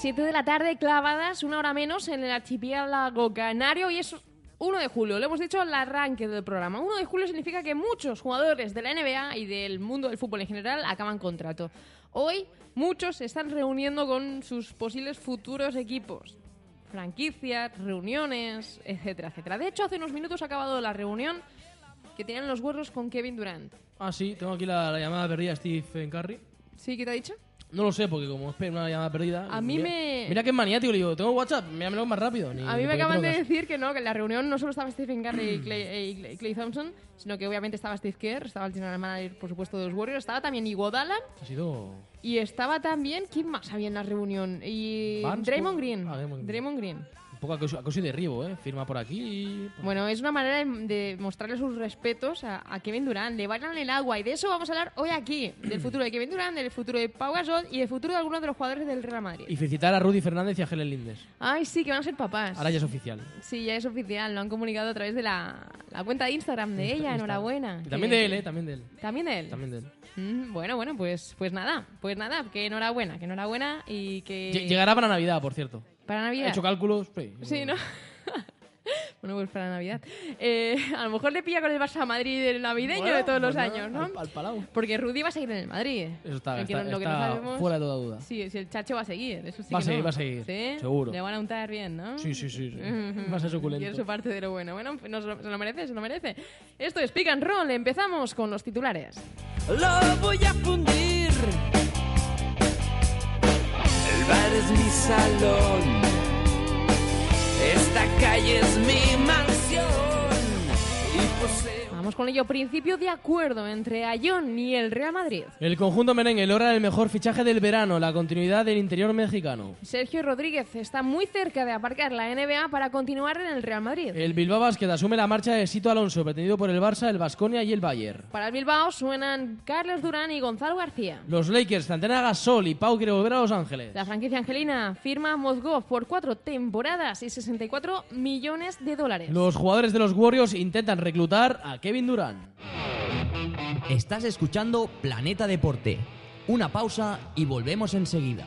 Las 7 de la tarde clavadas, una hora menos en el archipiélago canario y es 1 de julio, lo hemos dicho al arranque del programa. 1 de julio significa que muchos jugadores de la NBA y del mundo del fútbol en general acaban contrato. Hoy muchos se están reuniendo con sus posibles futuros equipos. Franquicias, reuniones, etcétera, etcétera. De hecho, hace unos minutos ha acabado la reunión que tenían los huerros con Kevin Durant. Ah, sí, tengo aquí la, la llamada perdida Stephen Curry. ¿Sí? ¿Qué te ha dicho? No lo sé, porque como es una llamada perdida. A mí mira, me- Mira que es maniático, le digo, tengo WhatsApp, míramelo más rápido. Ni- A mí me acaban de decir que no, que en la reunión no solo estaba Stephen Curry y Clay, eh, y Clay- Clay Thompson, sino que obviamente estaba Steve Kerr, estaba el general manager, por supuesto, de los Warriors, estaba también Iguodala Ha sido. y estaba también... ¿Quién más había en la reunión? Y Barnes, Draymond. Ah, Draymond Green. Draymond Green. Poco acoso, acoso y derribo, ¿eh? Firma por aquí y... Bueno, es una manera de, de mostrarle sus respetos a, a Kevin Durant. Le bailan el agua y de eso vamos a hablar hoy aquí. Del futuro de Kevin Durant, del futuro de Pau Gasol y del futuro de algunos de los jugadores del Real Madrid. Y felicitar a Rudy Fernández y a Helen Lindes. Ay, sí, que van a ser papás. Ahora ya es oficial. Sí, ya es oficial. Lo han comunicado a través de la, la cuenta de Instagram de ella. Insta- Enhorabuena. Y también Que- de él, ¿eh? También de él. También de él. También de él. Mm, bueno, bueno, pues, pues nada. Pues nada, que enhorabuena, que enhorabuena y que... Lle- Llegará para Navidad, por cierto. Para He Navidad. hecho cálculos. sí. Sí, ¿no? bueno, pues para Navidad. Eh, a lo mejor le pilla con el Barça Madrid el navideño Bueno, de todos los años, ¿no? Al, al palau. Porque Rudy va a seguir en el Madrid. Eso está, está, lo que está no sabemos- fuera de toda duda. Sí, si el Chacho va a seguir, eso sí Va a seguir, no. va a seguir, ¿Sí? seguro. Le van a untar bien, ¿no? Sí, sí, sí. sí. Va a ser Y eso suculento. parte de lo bueno. Bueno, pues nos lo- se lo merece, se lo merece. Esto es Pick and Roll. Empezamos con los titulares. lo voy a fundir. Es mi salón, esta calle es mi mansión y poseo. Vamos con ello. Principio de acuerdo entre Ayón y el Real Madrid. El conjunto merengue logra el mejor fichaje del verano, la continuidad del interior mexicano. Sergio Rodríguez está muy cerca de aparcar la NBA para continuar en el Real Madrid. El Bilbao Basket asume la marcha de Sito Alonso, pretendido por el Barça, el Basconia y el Bayern. Para el Bilbao suenan Carlos Durán y Gonzalo García. Los Lakers, Santana Gasol y Pau quiere volver a Los Ángeles. La franquicia angelina firma Mozgov por cuatro temporadas y 64 millones de dólares. Los jugadores de los Warriors intentan reclutar a Kevin Durant. Estás escuchando Planeta Deporte. Una pausa y volvemos enseguida.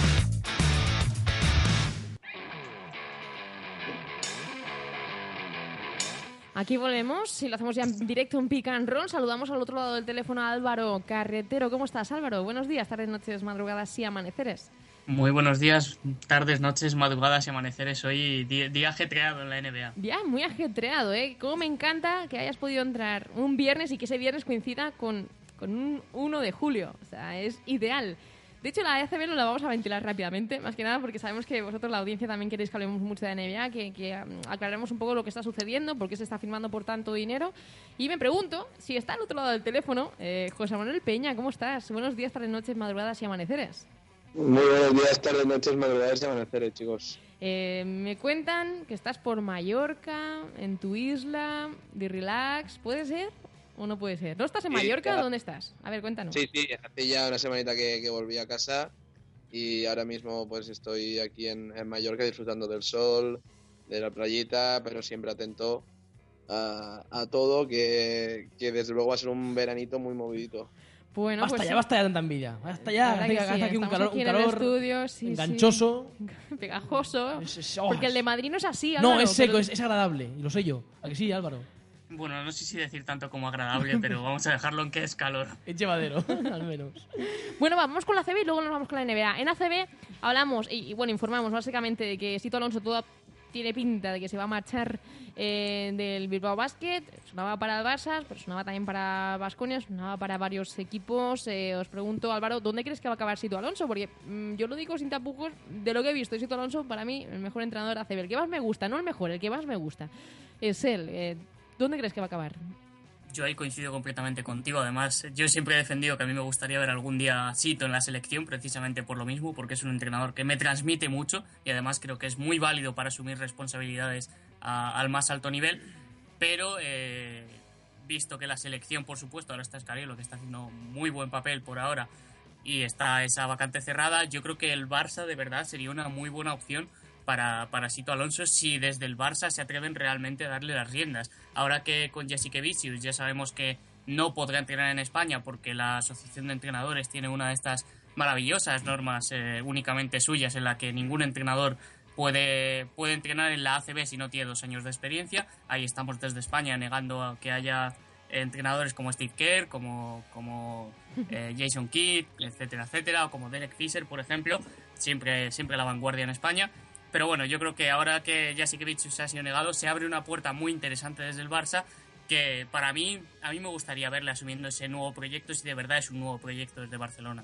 Aquí volvemos y lo hacemos ya en directo en Pick and Roll. Saludamos al otro lado del teléfono a Álvaro Carretero. ¿Cómo estás, Álvaro? Buenos días, tardes, noches, madrugadas y amaneceres. Muy buenos días, tardes, noches, madrugadas y amaneceres. Hoy día ajetreado en la NBA. Ya, muy ajetreado, ¿eh? Cómo me encanta que hayas podido entrar un viernes y que ese viernes coincida con, con un 1 de julio. O sea, es ideal. De hecho, la ECB no la vamos a ventilar rápidamente, más que nada porque sabemos que vosotros, la audiencia, también queréis que hablemos mucho de NBA, que, que um, aclaremos un poco lo que está sucediendo, por qué se está firmando por tanto dinero. Y me pregunto si está al otro lado del teléfono eh, José Manuel Peña, ¿cómo estás? Buenos días, tardes, noches, madrugadas y amaneceres. Muy buenos días, tardes, noches, madrugadas y amaneceres, chicos. Eh, me cuentan que estás por Mallorca, en tu isla, de relax. ¿Puede ser o no puede ser? ¿No estás en Sí, Mallorca? ya. ¿Dónde estás? A ver, cuéntanos. Sí, sí, hace ya una semanita que, que volví a casa y ahora mismo pues estoy aquí en, en Mallorca disfrutando del sol, de la playita, pero siempre atento a, a todo, que, que desde luego va a ser un veranito muy movidito. Bueno, basta pues ya, basta ya tanta envidia. Basta ya, hace, que sí, aquí un calor, aquí un calor estudio, sí, sí. enganchoso. pegajoso. Es- es- oh, Porque el de Madrid no es así, No, Álvaro, es seco, pero- es, es agradable. Y lo sé yo. ¿A que sí, Álvaro? Bueno, no sé si decir tanto como agradable, pero vamos a dejarlo en que es calor. Es llevadero, al menos. Bueno, vamos con la ACB y luego nos vamos con la NBA. En ACB hablamos y, y, bueno, informamos básicamente de que Sito Alonso todo tiene pinta de que se va a marchar eh, del Bilbao Basket. Sonaba para el Barça, pero sonaba también para Vasconia, sonaba para varios equipos. Eh, os pregunto, Álvaro, ¿dónde crees que va a acabar Sito Alonso? Porque mm, yo lo digo sin tapujos, de lo que he visto, Sito Alonso para mí el mejor entrenador ACB. El que más me gusta, no el mejor, el que más me gusta es él. Eh, ¿Dónde crees que va a acabar? yo ahí coincido completamente contigo. Además, yo siempre he defendido que a mí me gustaría ver algún día a Sito en la selección, precisamente por lo mismo, porque es un entrenador que me transmite mucho y además creo que es muy válido para asumir responsabilidades al más alto nivel. Pero eh, visto que la selección, por supuesto, ahora está Escariolo, que está haciendo muy buen papel por ahora, y está esa vacante cerrada, yo creo que el Barça de verdad sería una muy buena opción para, para Sito Alonso si desde el Barça se atreven realmente a darle las riendas. Ahora que con Jessica Vicius ya sabemos que no podrá entrenar en España porque la Asociación de Entrenadores tiene una de estas maravillosas normas eh, únicamente suyas en la que ningún entrenador puede, puede entrenar en la ACB si no tiene dos años de experiencia. Ahí estamos desde España negando a que haya entrenadores como Steve Kerr, como, como eh, Jason Kidd, etcétera, etcétera, o como Derek Fisher, por ejemplo, siempre, siempre la vanguardia en España. Pero bueno, yo creo que ahora que Jasikevicius se ha sido negado, se abre una puerta muy interesante desde el Barça que para mí, a mí me gustaría verle asumiendo ese nuevo proyecto si de verdad es un nuevo proyecto desde Barcelona.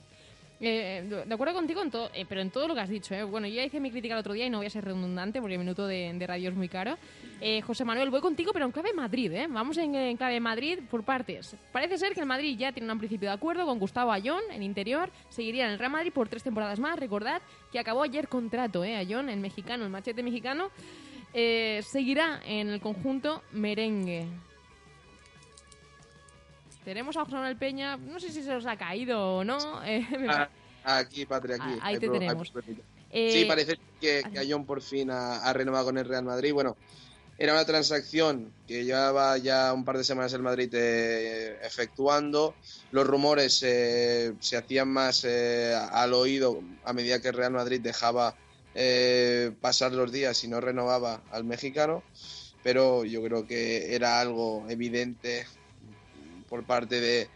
Eh, de acuerdo contigo, en todo, eh, pero en todo lo que has dicho. eh. Bueno, yo ya hice mi crítica el otro día y no voy a ser redundante porque el minuto de, radio es muy caro. Eh, José Manuel, voy contigo, pero en clave Madrid. ¿eh? Vamos en, en clave Madrid por partes. Parece ser que el Madrid ya tiene un principio de acuerdo con Gustavo Ayón en interior. Seguiría en el Real Madrid por tres temporadas más. Recordad que acabó ayer contrato, ¿eh? Ayón, el mexicano, el machete mexicano. Eh, seguirá en el conjunto merengue. Tenemos a José Manuel Peña, no sé si se os ha caído o no. eh, Ah, aquí, Patria, aquí. Ah, ahí Hay te tenemos. eh, Sí, parece que, que Ayón por fin ha, ha renovado con el Real Madrid. Bueno, era una transacción que llevaba ya un par de semanas el Madrid eh, efectuando. Los rumores eh, se hacían más eh, al oído a medida que el Real Madrid dejaba eh, pasar los días y no renovaba al mexicano. Pero yo creo que era algo evidente por parte de,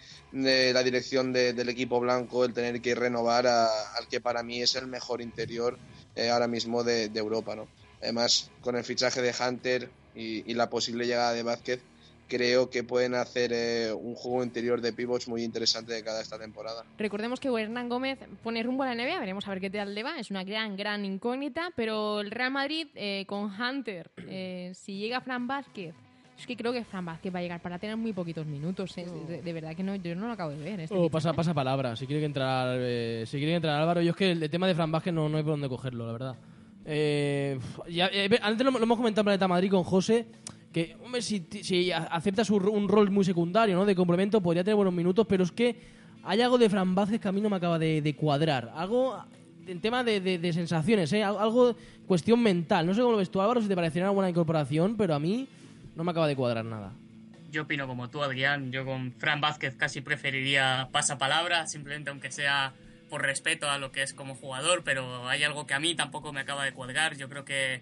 la dirección de- del equipo blanco el tener que renovar a- al que para mí es el mejor interior eh, ahora mismo de, de Europa. ¿no? Además, con el fichaje de Hunter y, y la posible llegada de Vázquez, creo que pueden hacer eh, un juego interior de pivots muy interesante de cada esta temporada. Recordemos que Hernán Gómez pone rumbo a la NBA, veremos a ver qué tal le va, es una gran, gran incógnita, pero el Real Madrid eh, con Hunter, eh, si llega Fran Vázquez, es que creo que Fran Vázquez va a llegar para tener muy poquitos minutos, eh, de, de verdad que no, yo no lo acabo de ver. Este Oh, pasa, pasa palabra. Si quiere que entrar, eh, si quiere que entrar Álvaro, yo es que el, el tema de Fran Vázquez no, no hay por dónde cogerlo, la verdad. Eh, ya, eh, antes lo, lo hemos comentado en Planeta Madrid con José, que hombre, si, si aceptas un, un rol muy secundario, ¿no? De complemento, podría tener buenos minutos, pero es que hay algo de Fran Vázquez que a mí no me acaba de, de cuadrar. Algo en tema de, de- de sensaciones, ¿eh? Al- Algo, cuestión mental. No sé cómo lo ves tú, Álvaro, si te parecería una buena incorporación, pero a mí no me acaba de cuadrar nada. Yo opino como tú, Adrián. Yo con Fran Vázquez casi preferiría pasapalabra, simplemente aunque sea por respeto a lo que es como jugador, pero hay algo que a mí tampoco me acaba de cuadrar. Yo creo que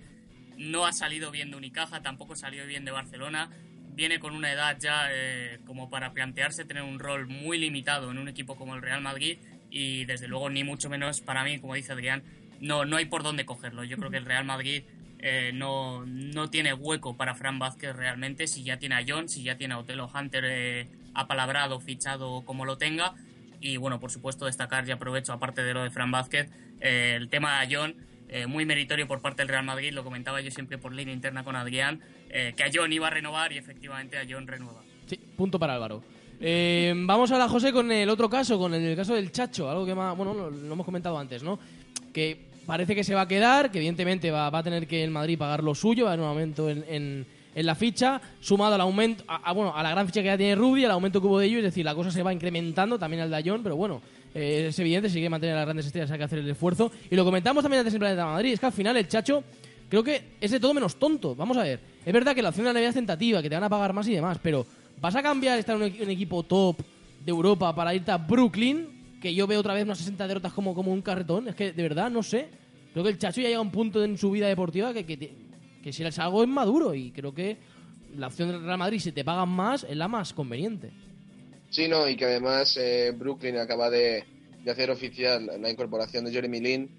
no ha salido bien de Unicaja, tampoco salió bien de Barcelona. Viene con una edad ya eh, como para plantearse tener un rol muy limitado en un equipo como el Real Madrid y desde luego ni mucho menos para mí, como dice Adrián, no, no hay por dónde cogerlo. Yo creo que el Real Madrid eh, no, no tiene hueco para Fran Vázquez realmente, si ya tiene a John, si ya tiene a Otelo Hunter eh, apalabrado, fichado como lo tenga. Y bueno, por supuesto destacar, y aprovecho, aparte de lo de Fran Vázquez, eh, el tema de John, eh, muy meritorio por parte del Real Madrid, lo comentaba yo siempre por línea interna con Adrián, que a John iba a renovar y efectivamente a John renueva. Sí, punto para Álvaro. Vamos ahora, José, con el otro caso, con el caso del Chacho, algo que más, bueno, lo, lo hemos comentado antes, ¿no? Que parece que se va a quedar, que evidentemente va, a tener que el Madrid pagar lo suyo, va a haber un aumento en, la ficha, sumado al aumento, a, bueno, a la gran ficha que ya tiene Rudy, al aumento que hubo de ellos, es decir, la cosa se va incrementando también al Dayón, pero bueno, eh, es evidente, si quiere mantener las grandes estrellas hay que hacer el esfuerzo. Y lo comentamos también antes en Planeta Madrid, es que al final el Chacho creo que es de todo menos tonto. Vamos a ver, es verdad que la opción de la NBA es tentativa, que te van a pagar más y demás, pero ¿vas a cambiar estar en un, equi- un equipo top de Europa para irte a Brooklyn? Que yo veo otra vez unas 60 derrotas como un carretón. Es que de verdad no sé. Creo que el Chacho ya llega a un punto en su vida deportiva que, que, que si es algo es maduro y creo que la opción del Real Madrid, si te pagan más, es la más conveniente. Sí, no, y que además eh, Brooklyn acaba de, de hacer oficial la incorporación de Jeremy Lin,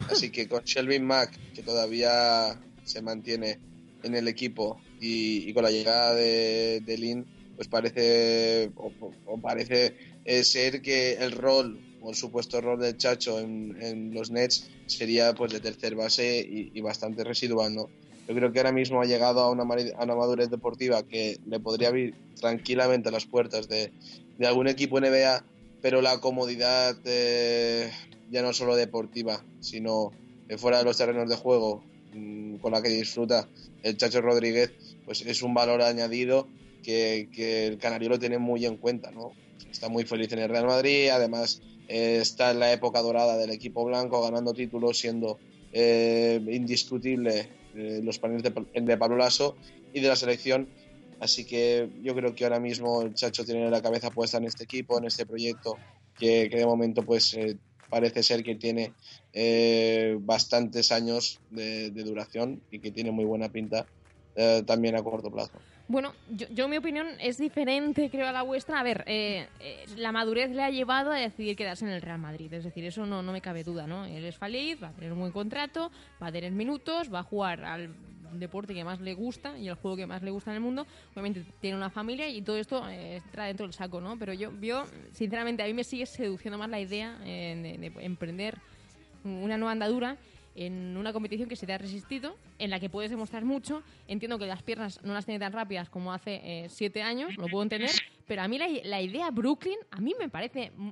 así que con Shelvin Mack, que todavía se mantiene en el equipo, y, y con la llegada de, de Lin, pues parece, o, o parece eh, ser que el rol, o el supuesto rol del Chacho en, en los Nets sería pues de tercer base y, y bastante residual, ¿no? Yo creo que ahora mismo ha llegado a una, a una madurez deportiva que le podría abrir tranquilamente las puertas de, de algún equipo NBA, pero la comodidad eh, ya no solo deportiva, sino de fuera de los terrenos de juego mm, con la que disfruta el Chacho Rodríguez, pues es un valor añadido que, que el Canario lo tiene muy en cuenta, ¿no? Está muy feliz en el Real Madrid, además eh, está en la época dorada del equipo blanco, ganando títulos, siendo eh, indiscutible eh, los paneles de, de Pablo Lasso y de la selección. Así que yo creo que ahora mismo el Chacho tiene la cabeza puesta en este equipo, en este proyecto, que, de momento pues parece ser que tiene bastantes años de, duración y que tiene muy buena pinta también a corto plazo. Bueno, yo, yo mi opinión es diferente, creo, a la vuestra. A ver, eh, eh, la madurez le ha llevado a decidir quedarse en el Real Madrid. Es decir, eso no, no me cabe duda, ¿no? Él es feliz, va a tener un buen contrato, va a tener minutos, va a jugar al deporte que más le gusta y el juego que más le gusta en el mundo. Obviamente tiene una familia y todo esto eh, dentro del saco, ¿no? Pero yo, yo, sinceramente, a mí me sigue seduciendo más la idea eh, de emprender una nueva andadura en una competición que se te ha resistido, en la que puedes demostrar mucho. Entiendo que las piernas no las tiene tan rápidas como hace eh, siete años, lo puedo entender, pero a mí la, la idea Brooklyn, a mí me parece, mm,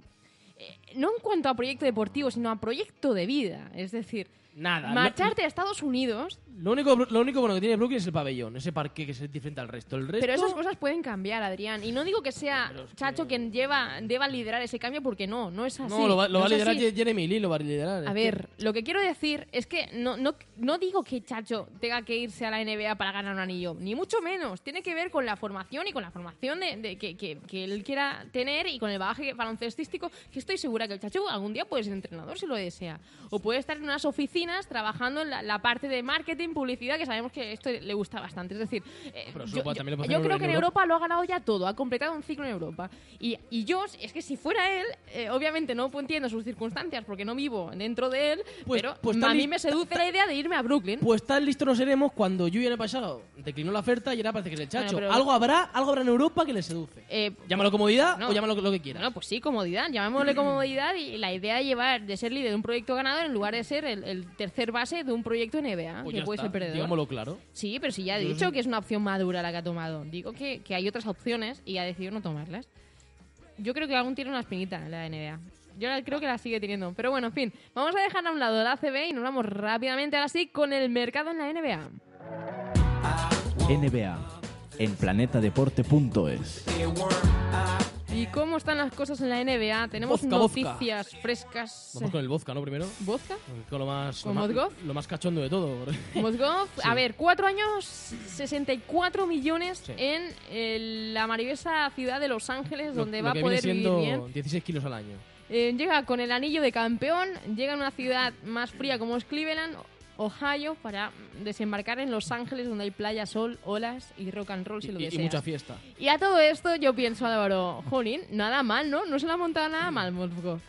eh, no en cuanto a proyecto deportivo, sino a proyecto de vida. Es decir, Nada. marcharte a Estados Unidos, Lo, único, lo único bueno que tiene Brooklyn es el pabellón, ese parque que es diferente al resto. El resto pero esas cosas pueden cambiar, Adrián. Y no digo que sea Pero es que- Chacho quien lleva, deba liderar ese cambio, porque no, no es así. No, lo va, lo no va a liderar así. Jeremy Lee, lo va a liderar. A que- ver, lo que quiero decir es que no, no, no digo que Chacho tenga que irse a la NBA para ganar un anillo, ni mucho menos. Tiene que ver con la formación y con la formación de, de- que, que- que él quiera tener y con el bagaje baloncestístico, que estoy segura que el Chacho algún día puede ser entrenador si lo desea. O puede estar en unas oficinas trabajando en la, la parte de marketing, publicidad, que sabemos que esto le gusta bastante. Es decir, eh, Pero yo, yo- creo que en Europa. Europa lo ha ganado ya todo, ha completado un ciclo en Europa. Y, y yo, es que si fuera él, eh, obviamente no entiendo sus circunstancias porque no vivo dentro de él, Pues- pero pues a mí me seduce la idea de irme a Brooklyn. Pues tan listo no seremos cuando Lluvia en el pasado declinó la oferta y ahora parece que es el chacho. Bueno, pero- Algo habrá, algo habrá en Europa que le seduce. Eh, Llámalo comodidad no. o llámalo lo que quieras. Bueno, pues sí, comodidad, llamémosle comodidad y la idea de llevar, de ser líder de un proyecto ganador en lugar de ser el, el tercer base de un proyecto NBA, Pues que puede está, ser perdedor. Digámoslo claro. Sí, pero si ya he dicho que es una opción madura la que ha tomado. Digo que, que hay otras opciones y ha decidido no tomarlas. Yo creo que aún tiene una espinita en la NBA. Yo la- creo que la sigue teniendo. Pero bueno, en fin, vamos a dejar a un lado la ACB y nos vamos rápidamente ahora sí con el mercado en la NBA. NBA en planetadeporte.es. ¿Y cómo están las cosas en la NBA? Tenemos Vodka, vodka. noticias frescas. Vamos con el vodka, ¿no? Primero. ¿Vodka? Con lo más, ¿Con lo más, Mozgov? lo más cachondo de todo. Mozgov, a ver, cuatro años, 64 millones Sí. en eh, la maravillosa ciudad de Los Ángeles, Lo- donde lo va a poder vivir bien. 16 kilos al año. Eh, llega con el anillo de campeón, llega a una ciudad más fría como es Cleveland, Ohio, para desembarcar en Los Ángeles, donde hay playa, sol, olas y rock and roll, si Y, lo y- y deseas. mucha fiesta. Y a todo esto yo pienso, Álvaro, jolín, nada mal, ¿no? No se lo ha montado nada mal, Mozgov.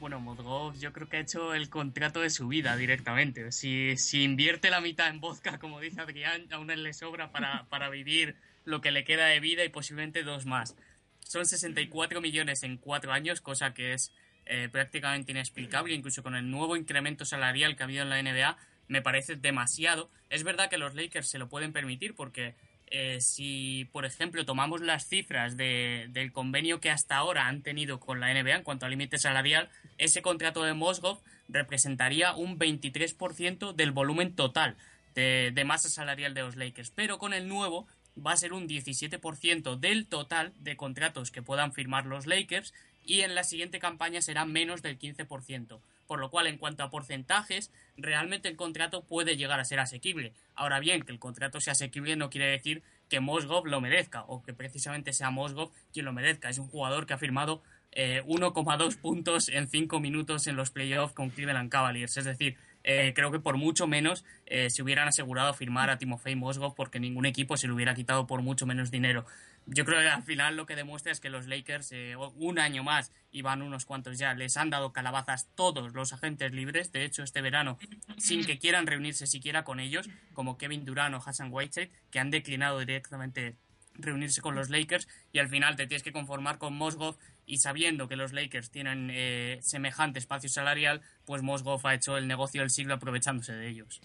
Bueno, Modgov yo creo que ha hecho el contrato de su vida directamente. Si, si invierte la mitad en vodka, como dice Adrián, aún le sobra para, para vivir lo que le queda de vida y posiblemente dos más. Son 64 millones en cuatro años, cosa que es eh, prácticamente inexplicable, incluso con el nuevo incremento salarial que ha habido en la NBA, me parece demasiado. Es verdad que los Lakers se lo pueden permitir porque eh, si, por ejemplo, tomamos las cifras de- del convenio que hasta ahora han tenido con la NBA en cuanto al límite salarial, ese contrato de Mosgov representaría un 23% del volumen total de, de masa salarial de los Lakers. Pero con el nuevo va a ser un 17% del total de contratos que puedan firmar los Lakers y en la siguiente campaña será menos del 15%. Por lo cual, en cuanto a porcentajes, realmente el contrato puede llegar a ser asequible. Ahora bien, que el contrato sea asequible no quiere decir que Mosgov lo merezca o que precisamente sea Mosgov quien lo merezca. Es un jugador que ha firmado eh, 1,2 puntos en 5 minutos en los playoffs con Cleveland Cavaliers. Es decir, eh, creo que por mucho menos eh, se hubieran asegurado firmar a Timofey Mosgov porque ningún equipo se lo hubiera quitado por mucho menos dinero. Yo creo que al final lo que demuestra es que los Lakers, eh, un año más, y van unos cuantos ya, les han dado calabazas todos los agentes libres. De hecho, este verano, sin que quieran reunirse siquiera con ellos, como Kevin Durant o Hassan Whiteside, que han declinado directamente reunirse con los Lakers y al final te tienes que conformar con Mosgov y sabiendo que los Lakers tienen eh, semejante espacio salarial, pues Mosgov ha hecho el negocio del siglo aprovechándose de ellos.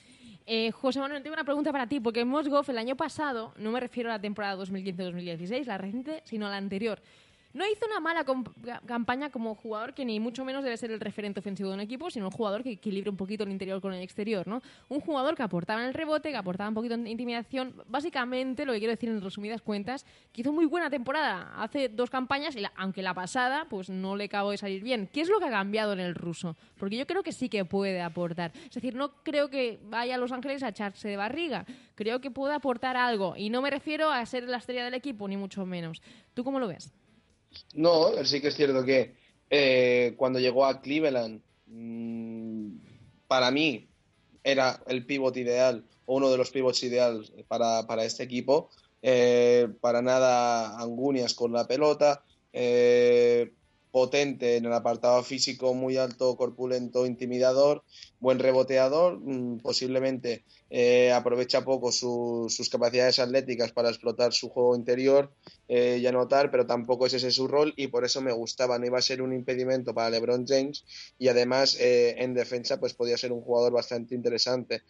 Eh, José Manuel, tengo una pregunta para ti, porque Mosgov el año pasado, no me refiero a la temporada 2015-2016, la reciente, sino a la anterior, no hizo una mala campaña como jugador que ni mucho menos debe ser el referente ofensivo de un equipo, sino un jugador que equilibre un poquito el interior con el exterior, ¿no? Un jugador que aportaba en el rebote, que aportaba un poquito en intimidación. Básicamente, lo que quiero decir en resumidas cuentas, que hizo muy buena temporada hace dos campañas, y la- aunque la pasada, pues no le acabó de salir bien. ¿Qué es lo que ha cambiado en el ruso? Porque yo creo que sí que puede aportar. Es decir, no creo que vaya a Los Ángeles a echarse de barriga. Creo que puede aportar algo. Y no me refiero a ser la estrella del equipo, ni mucho menos. ¿Tú cómo lo ves? No, sí que es cierto que eh, cuando llegó a Cleveland, mm, para mí era el pivot ideal o uno de los pivots ideales para, para este equipo. Eh, para nada angunias con la pelota, eh, potente en el apartado físico, muy alto, corpulento, intimidador, buen reboteador, mm, posiblemente eh, aprovecha poco su- sus capacidades atléticas para explotar su juego interior eh, y anotar, pero tampoco es ese su rol y por eso me gustaba, no iba a ser un impedimento para LeBron James y además eh, en defensa pues podía ser un jugador bastante interesante.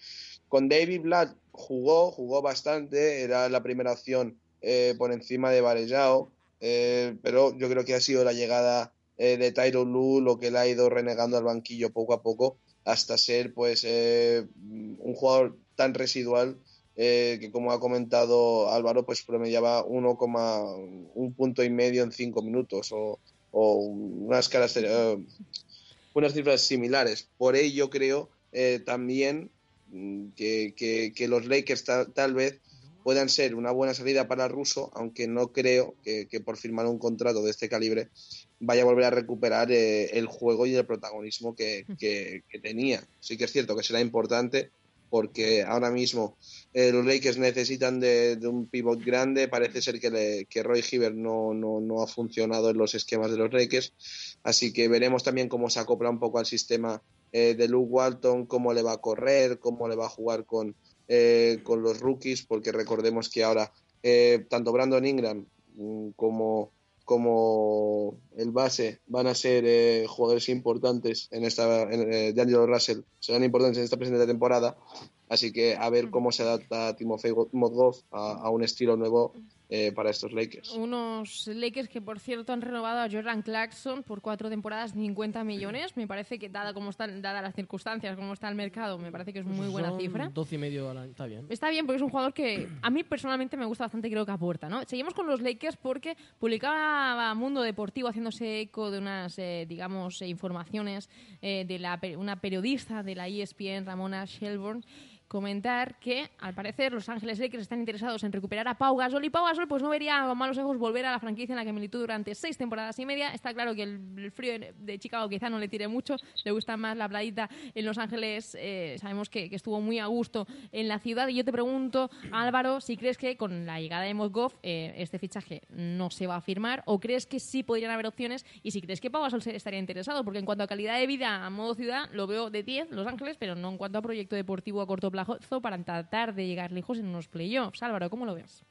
Con David Blatt jugó, jugó bastante, era la primera opción eh, por encima de Varejao, eh, pero yo creo que ha sido la llegada eh, de Tyro Lue lo que le ha ido renegando al banquillo poco a poco hasta ser pues eh, un jugador tan residual eh, que como ha comentado Álvaro pues promediaba 1,1 punto y medio en 5 minutos o, o unas eh, unas cifras similares. Por ello creo también mm, que, que- que los Lakers ta- tal vez puedan ser una buena salida para Russo, aunque no creo que, que por firmar un contrato de este calibre vaya a volver a recuperar eh, el juego y el protagonismo que, que- que tenía. Sí que es cierto que será importante porque ahora mismo eh, los Lakers necesitan de, de un pivot grande. Parece ser que, le- que Roy Hibbert no, no, no ha funcionado en los esquemas de los Lakers. Así que veremos también cómo se acopla un poco al sistema eh, de Luke Walton, cómo le va a correr, cómo le va a jugar con, eh, con los rookies, porque recordemos que ahora eh, tanto Brandon Ingram mm, como, como el base van a ser eh, jugadores importantes en esta, en, eh, D'Angelo Russell serán importantes en esta presente temporada, así que a ver cómo se adapta Timofey Mozgov a, a un estilo nuevo eh, para estos Lakers. Unos Lakers que, por cierto, han renovado a Jordan Clarkson por cuatro temporadas, 50 millones. Me parece que, dada como están, dadas las circunstancias, cómo está el mercado, me parece que es muy buena Son cifra. 12 y medio al año. Está bien. Está bien porque es un jugador que a mí personalmente me gusta bastante y creo que aporta, ¿no? Seguimos con los Lakers porque publicaba Mundo Deportivo haciéndose eco de unas, eh, digamos, eh, informaciones eh, de la, una periodista de la ESPN, Ramona Shelburne, comentar que, al parecer, Los Ángeles Lakers están interesados en recuperar a Pau Gasol y Pau Gasol pues no vería con malos ojos volver a la franquicia en la que militó durante seis temporadas y media. Está claro que el, frío de Chicago quizá no le tire mucho, le gusta más la playita en Los Ángeles. eh, sabemos que, que estuvo muy a gusto en la ciudad y yo te pregunto, Álvaro, si crees que con la llegada de Mozgov eh, este fichaje no se va a firmar o crees que sí podrían haber opciones y si crees que Pau Gasol estaría interesado, porque en cuanto a calidad de vida a modo ciudad lo veo de 10 Los Ángeles, pero no en cuanto a proyecto deportivo a corto plazo para tratar de llegar lejos en unos playoffs. Álvaro, ¿cómo lo ves?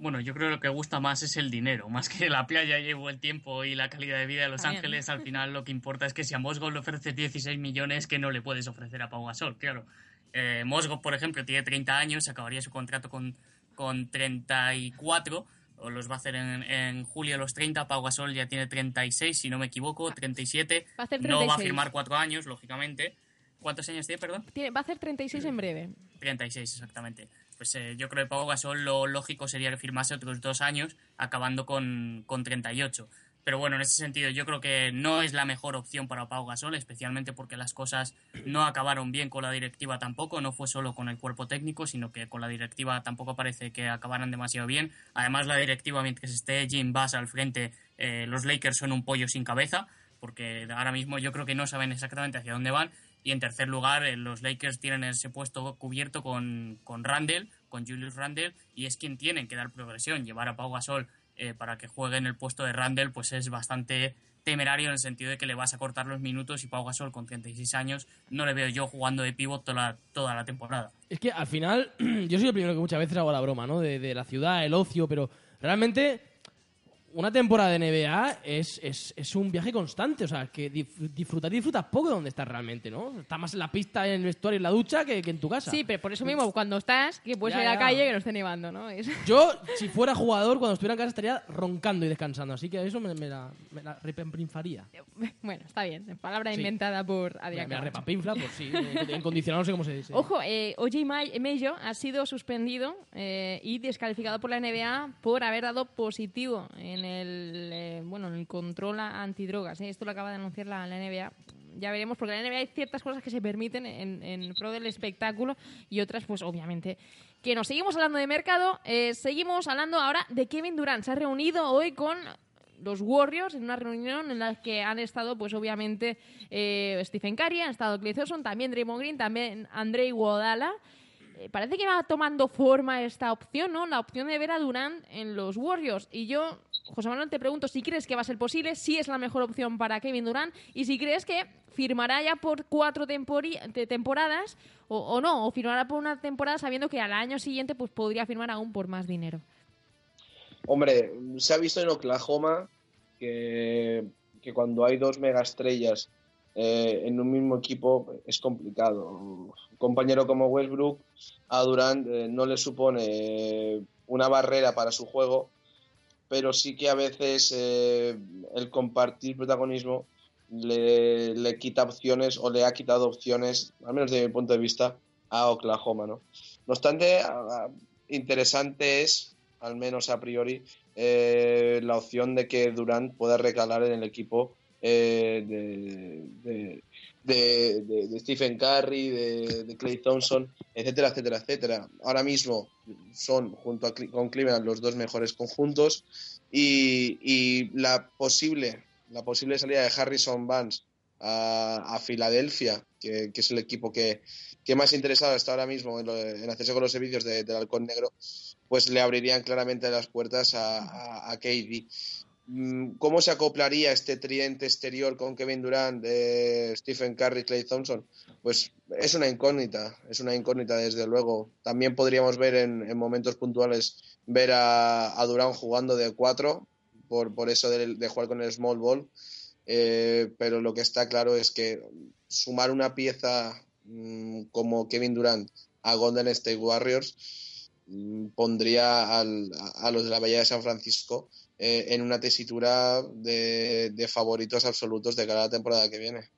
Bueno, yo creo que lo que gusta más es el dinero, más que la playa y el tiempo y la calidad de vida de Los. Ángeles. Al final lo que importa es que si a Mosgov le ofreces 16 millones, que no le puedes ofrecer a Pau Gasol, claro. Eh, Mosgov, por ejemplo, tiene 30 años, acabaría su contrato con, con 34, o los va a hacer en, en julio los 30. Pau Gasol ya tiene 36, si no me equivoco, 37. Va a hacer No va a 36. firmar 4 años, lógicamente. ¿Cuántos años tiene, perdón? Tiene- va a hacer 36 en breve. 36, exactamente. Pues eh, yo creo que Pau Gasol lo lógico sería que firmase otros dos años, acabando con, con 38. Pero bueno, en ese sentido yo creo que no es la mejor opción para Pau Gasol, especialmente porque las cosas no acabaron bien con la directiva tampoco, no fue solo con el cuerpo técnico, sino que con la directiva tampoco parece que acabaran demasiado bien. Además, la directiva, mientras esté Jim Bass al frente, eh, los Lakers son un pollo sin cabeza, porque ahora mismo yo creo que no saben exactamente hacia dónde van. Y en tercer lugar, eh, los Lakers tienen ese puesto cubierto con, con Randall, con Julius Randall, y es quien tienen que dar progresión. Llevar a Pau Gasol eh, para que juegue en el puesto de Randall, pues es bastante temerario en el sentido de que le vas a cortar los minutos y Pau Gasol con 36 años no le veo yo jugando de pivot toda toda la temporada. Es que al final, yo soy el primero que muchas veces hago la broma, ¿no? De, de la ciudad, el ocio, pero realmente una temporada de NBA es, es, es un viaje constante. O sea, que disfrutar, disfrutas poco de donde estás realmente, ¿no? Estás más en la pista, en el vestuario, en la ducha que, que en tu casa. Sí, pero por eso mismo, cuando estás, que puedes Ya, ir a la ya. calle que no esté nevando, ¿no? Es- Yo, si fuera jugador, cuando estuviera en casa estaría roncando y descansando. Así que eso me, me la, me la repemprinfaría. Bueno, está bien. Palabra Sí. inventada por Me, Adrián me la Camacho. repampinfla, pues sí. En en condicional no sé cómo se dice. Ojo, eh, OJ Mayo ha sido suspendido eh, y descalificado por la NBA por haber dado positivo en el eh, bueno en el control a- antidrogas. eh. Esto lo acaba de anunciar la, NBA. Ya veremos, porque en la NBA hay ciertas cosas que se permiten en, en pro del espectáculo y otras, pues obviamente que no. Seguimos hablando de mercado, eh, seguimos hablando ahora de Kevin Durant. Se ha reunido hoy con los Warriors en una reunión en la que han estado, pues obviamente, eh, Stephen Curry, han estado Clay Thompson, también Draymond Green, también André Iguodala. Eh, parece que va tomando forma esta opción, ¿no? La opción de ver a Durant en los Warriors. Y yo, José Manuel, te pregunto si crees que va a ser posible, si es la mejor opción para Kevin Durant y si crees que firmará ya por cuatro temporadas o, no, o firmará por una temporada sabiendo que al año siguiente pues podría firmar aún por más dinero. Hombre, se ha visto en Oklahoma que, que cuando hay dos megaestrellas eh, en un mismo equipo es complicado. Un compañero como Westbrook a Durant eh, no le supone una barrera para su juego, pero sí que a veces eh, el compartir protagonismo le, le quita opciones o le ha quitado opciones, al menos desde mi punto de vista, a Oklahoma. ¿no? No obstante, interesante es, al menos a priori, eh, la opción de que Durant pueda recalar en el equipo eh, de- de- Stephen Curry, de, Clay Thompson, etcétera, etcétera, etcétera. Ahora mismo son, junto a, con Cleveland, los dos mejores conjuntos y, la posible la posible salida de Harrison Barnes a, Filadelfia, que, es el equipo que, que más interesado está ahora mismo en, lo- en hacerse con los servicios de- del Halcón Negro, pues le abrirían claramente las puertas a, a, a KD. Mm, ¿Cómo se acoplaría este tridente exterior con Kevin Durant, eh, Stephen Curry, Clay Thompson? Pues es una incógnita, es una incógnita desde luego. También podríamos ver en, en momentos puntuales ver a, Durant jugando de cuatro, por, por eso de, jugar con el small ball, eh, pero lo que está claro es que sumar una pieza mm, como Kevin Durant a Golden State Warriors mm, pondría a los de la Bahía de San Francisco eh, en una tesitura de, favoritos absolutos de cara a la temporada que viene.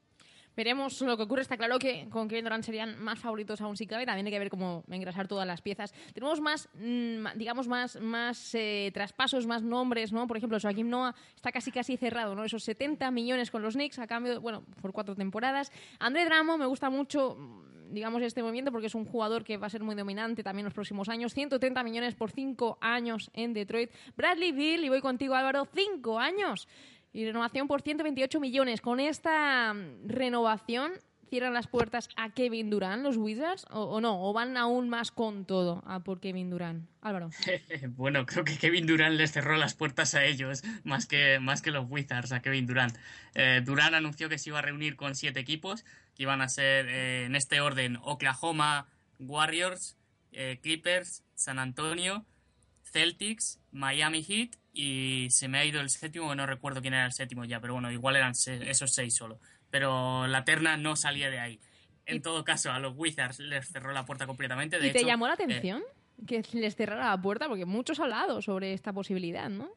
Veremos lo que ocurre. Está claro que con Kevin Durant serían más favoritos aún si cabe. También hay que ver cómo engrasar todas las piezas. Tenemos más, mm, digamos, más, más eh, traspasos, más nombres, ¿no? Por ejemplo, Joaquim Noah está casi casi cerrado, ¿no? Esos 70 millones con los Knicks a cambio, bueno, por cuatro temporadas. André Dramo me gusta mucho, digamos, este movimiento porque es un jugador que va a ser muy dominante también los próximos años. 130 millones por cinco años en Detroit. Bradley Bill, y voy contigo Álvaro, cinco años. Y renovación por 128 millones. Con esta mm, renovación, ¿cierran las puertas a Kevin Durant los Wizards o, no? ¿O van aún más con todo a por Kevin Durant? Álvaro. Bueno, creo que Kevin Durant les cerró las puertas a ellos, más que, más que los Wizards, a Kevin Durant. Eh, Durant anunció que se iba a reunir con siete equipos, que iban a ser eh, en este orden Oklahoma, Warriors, eh, Clippers, San Antonio, Celtics, Miami Heat y se me ha ido el séptimo, no recuerdo quién era el séptimo ya, pero bueno, igual eran se- esos seis solo. Pero la terna no salía de ahí. En Y- todo caso, a los Wizards les cerró la puerta completamente. De ¿Y te hecho, llamó la eh, atención que les cerrara la puerta? Porque muchos han hablado sobre esta posibilidad, ¿no?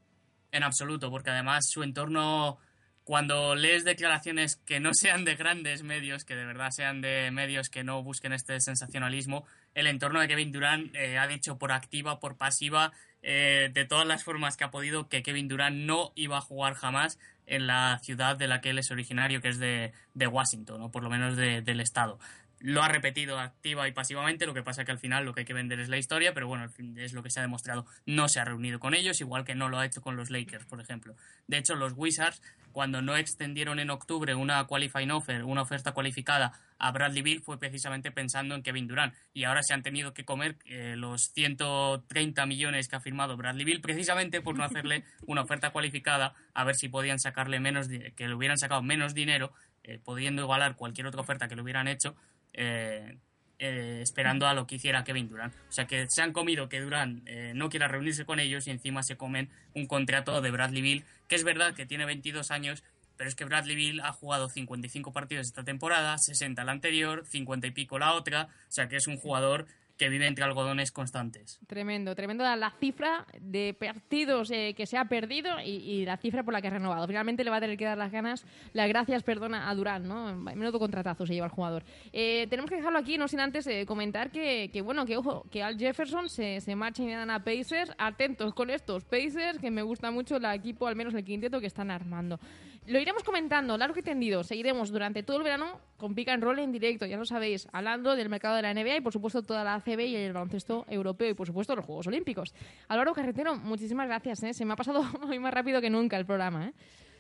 En absoluto, porque además su entorno, cuando lees declaraciones que no sean de grandes medios, que de verdad sean de medios que no busquen este sensacionalismo, el entorno de Kevin Durant eh, ha dicho por activa, por pasiva, eh, de todas las formas que ha podido, que Kevin Durant no iba a jugar jamás en la ciudad de la que él es originario, que es de, de Washington, o por lo menos de- del estado. Lo ha repetido activa y pasivamente, lo que pasa que al final lo que hay que vender es la historia, pero bueno, es lo que se ha demostrado. No se ha reunido con ellos, igual que no lo ha hecho con los Lakers, por ejemplo. De hecho, los Wizards, cuando no extendieron en octubre una qualifying offer, una oferta cualificada a Bradley Beal, fue precisamente pensando en Kevin Durant. Y ahora se han tenido que comer eh, los 130 millones que ha firmado Bradley Beal, precisamente por no hacerle una oferta cualificada, a ver si podían sacarle menos, que le hubieran sacado menos dinero, eh, pudiendo igualar cualquier otra oferta que le hubieran hecho. Eh, eh, esperando a lo que hiciera Kevin Durant. O sea que se han comido que Durant eh, no quiera reunirse con ellos y encima se comen un contrato de Bradley Bill, que es verdad que tiene 22 años, pero es que Bradley Bill ha jugado 55 partidos esta temporada, 60 la anterior, 50 y pico la otra, o sea que es un jugador que vive entre algodones constantes. Tremendo, tremendo la cifra de partidos eh, que se ha perdido y, y la cifra por la que ha renovado. Finalmente le va a tener que dar las ganas, las gracias, perdona, a Durán, ¿no? Menudo contratazo se lleva el jugador. Eh, tenemos que dejarlo aquí, no sin antes eh, comentar que, que, bueno, que ojo, que Al Jefferson se, se marcha y a Pacers. Atentos con estos Pacers, que me gusta mucho el equipo, al menos el quinteto que están armando. Lo iremos comentando, largo y tendido. Seguiremos durante todo el verano con Pick and Roll en directo, ya lo sabéis, hablando del mercado de la NBA y, por supuesto, toda la ACB y el baloncesto europeo y, por supuesto, los Juegos Olímpicos. Álvaro Carretero, muchísimas gracias. ¿eh? Se me ha pasado hoy más rápido que nunca el programa. ¿eh?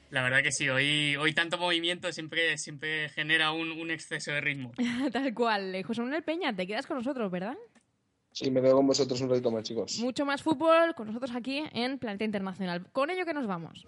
La verdad que sí, hoy, hoy tanto movimiento siempre, siempre genera un, un exceso de ritmo. Tal cual. Eh, José Manuel Peña, te quedas con nosotros, ¿verdad? Sí, me quedo con vosotros un ratito más, chicos. Mucho más fútbol con nosotros aquí en Planeta Internacional. Con ello que nos vamos.